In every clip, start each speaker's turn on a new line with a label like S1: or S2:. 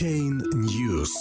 S1: Chain News.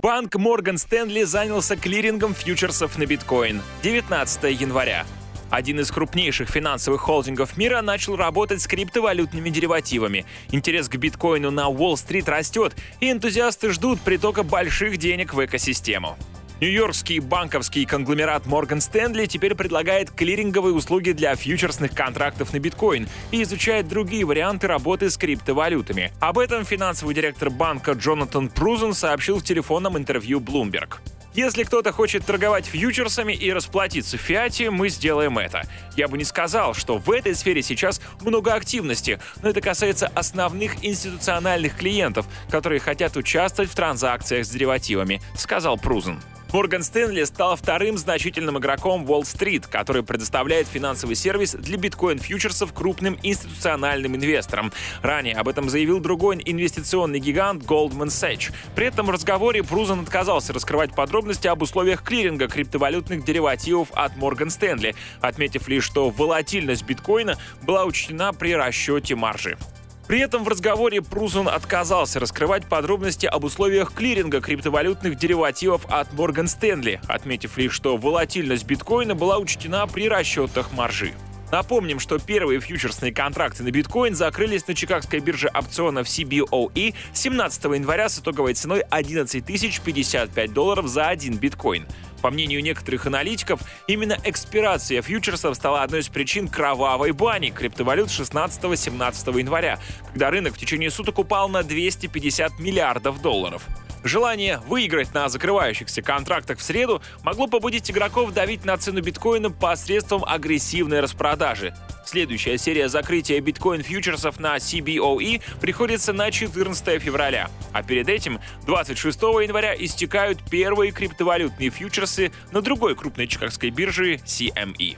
S2: Банк Морган Стэнли занялся клирингом фьючерсов на биткоин. 19 января. Один из крупнейших финансовых холдингов мира начал работать с криптовалютными деривативами. Интерес к биткоину на Уолл-стрит растет, и энтузиасты ждут притока больших денег в экосистему. Нью-Йоркский банковский конгломерат Morgan Stanley теперь предлагает клиринговые услуги для фьючерсных контрактов на биткоин и изучает другие варианты работы с криптовалютами. Об этом финансовый директор банка Джонатан Прузен сообщил в телефонном интервью Bloomberg. Если кто-то хочет торговать фьючерсами и расплатиться в фиате, мы сделаем это. Я бы не сказал, что в этой сфере сейчас много активности, но это касается основных институциональных клиентов, которые хотят участвовать в транзакциях с деривативами, сказал Прузен. Морган Стэнли стал вторым значительным игроком Уолл-стрит, который предоставляет финансовый сервис для биткоин-фьючерсов крупным институциональным инвесторам. Ранее об этом заявил другой инвестиционный гигант Goldman Sachs. При этом в разговоре Прузан отказался раскрывать подробности об условиях клиринга криптовалютных деривативов от Морган Стэнли, отметив лишь, что волатильность биткоина была учтена при расчете маржи. При этом в разговоре Прузан отказался раскрывать подробности об условиях клиринга криптовалютных деривативов от Морган Стэнли, отметив лишь, что волатильность биткоина была учтена при расчетах маржи. Напомним, что первые фьючерсные контракты на биткоин закрылись на Чикагской бирже опционов CBOE 17 января с итоговой ценой 11 055 долларов за один биткоин. По мнению некоторых аналитиков, именно экспирация фьючерсов стала одной из причин кровавой бани криптовалют 16-17 января, когда рынок в течение суток упал на 250 миллиардов долларов. Желание выиграть на закрывающихся контрактах в среду могло побудить игроков давить на цену биткоина посредством агрессивной распродажи. Следующая серия закрытия биткоин-фьючерсов на CBOE приходится на 14 февраля. А перед этим, 26 января, истекают первые криптовалютные фьючерсы на другой крупной чикагской бирже CME.